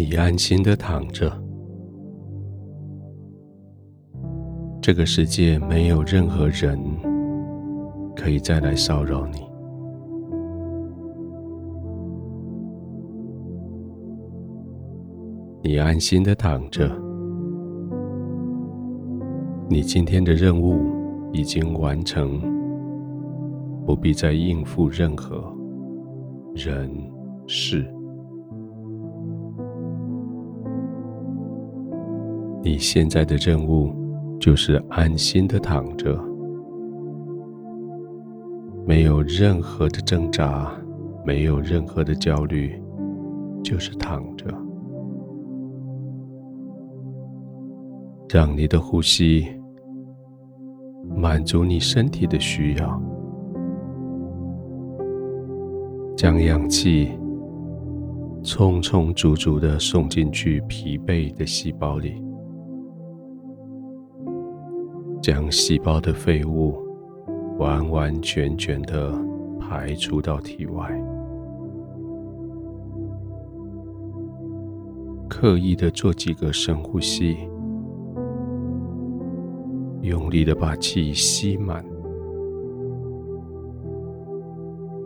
你安心的躺着，这个世界没有任何人可以再来骚扰你。你安心的躺着，你今天的任务已经完成，不必再应付任何人事。你现在的任务就是安心的躺着，没有任何的挣扎，没有任何的焦虑，就是躺着，让你的呼吸满足你身体的需要，将氧气充充足足的送进去疲惫的细胞里。将细胞的废物完完全全的排出到体外，刻意的做几个深呼吸，用力的把气吸满，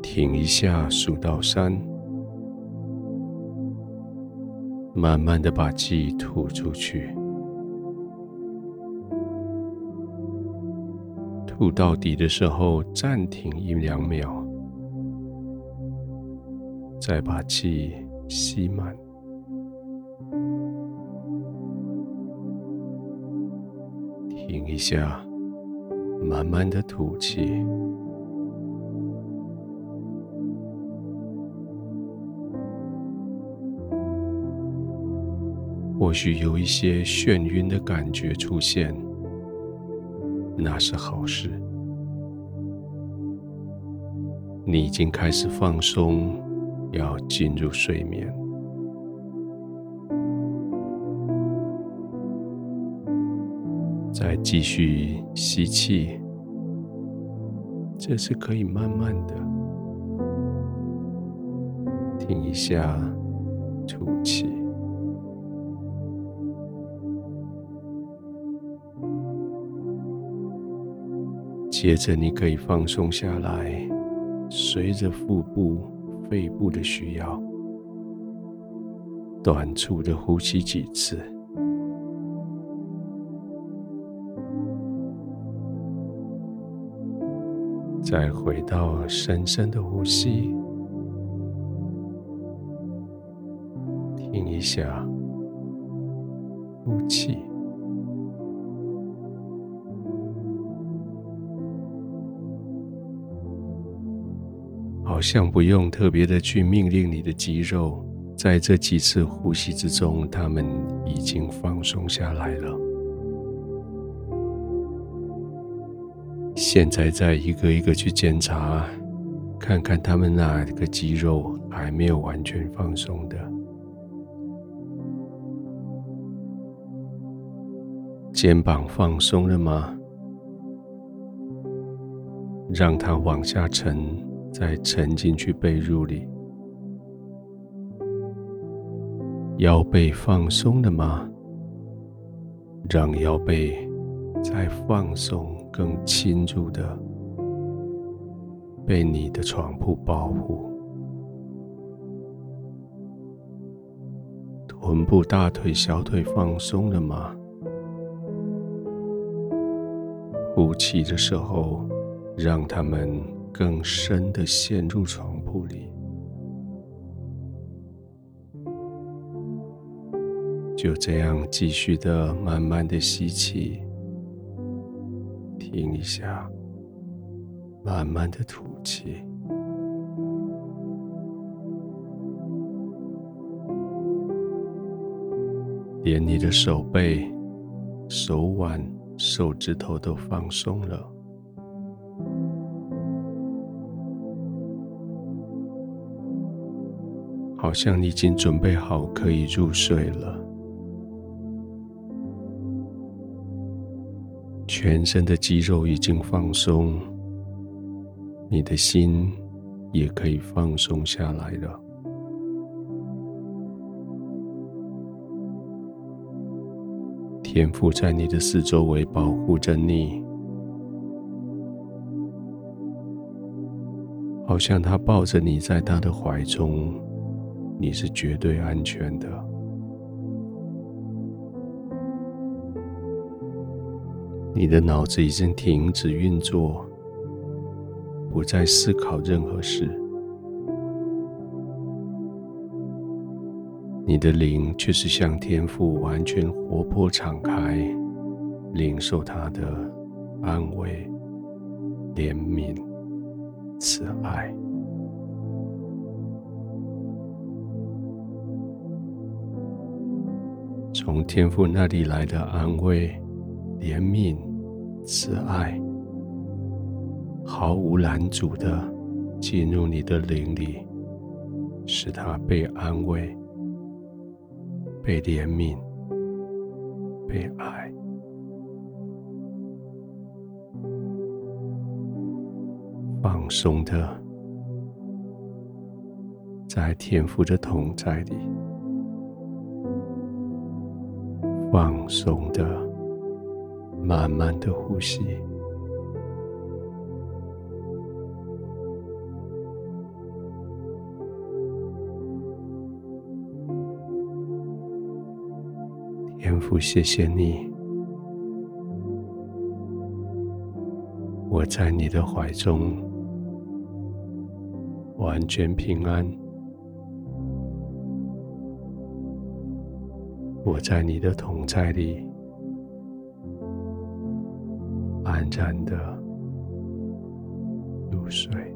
停一下，数到三，慢慢的把气吐出去。吐到底的时候，暂停一两秒，再把气吸满，停一下，慢慢的吐气。或许有一些眩晕的感觉出现。那是好事，你已经开始放松，要进入睡眠。再继续吸气，这是可以慢慢的，停一下，吐气。接着，你可以放松下来，随着腹部、肺部的需要，短促的呼吸几次，再回到深深的呼吸，停一下，呼气。像不用特别的去命令你的肌肉，在这几次呼吸之中，他们已经放松下来了。现在再一个一个去检查，看看他们哪个肌肉还没有完全放松的。肩膀放松了吗？让它往下沉。再沉进去被褥里，腰背放松了吗？让腰背再放松，更侵入的被你的床铺保护。臀部、大腿、小腿放松了吗？呼气的时候，让他们。更深的陷入床铺里，就这样继续的慢慢的吸气，停一下，慢慢的吐气，连你的手背、手腕、手指头都放松了。好像你已经准备好可以入睡了，全身的肌肉已经放松，你的心也可以放松下来了。天父在你的四周围保护着你，好像他抱着你在他的怀中，你是绝对安全的。你的脑子已经停止运作，不再思考任何事。你的灵却是向天父完全活泼敞开，领受他的安慰、怜悯、慈爱。从天父那里来的安慰。怜悯、慈爱，毫无拦阻的进入你的灵里，使他被安慰、被怜悯、被爱，放松的在天父的同在里，放松的。慢慢的呼吸，天父，谢谢你，我在你的怀中完全平安，我在你的同在里。安然的入睡。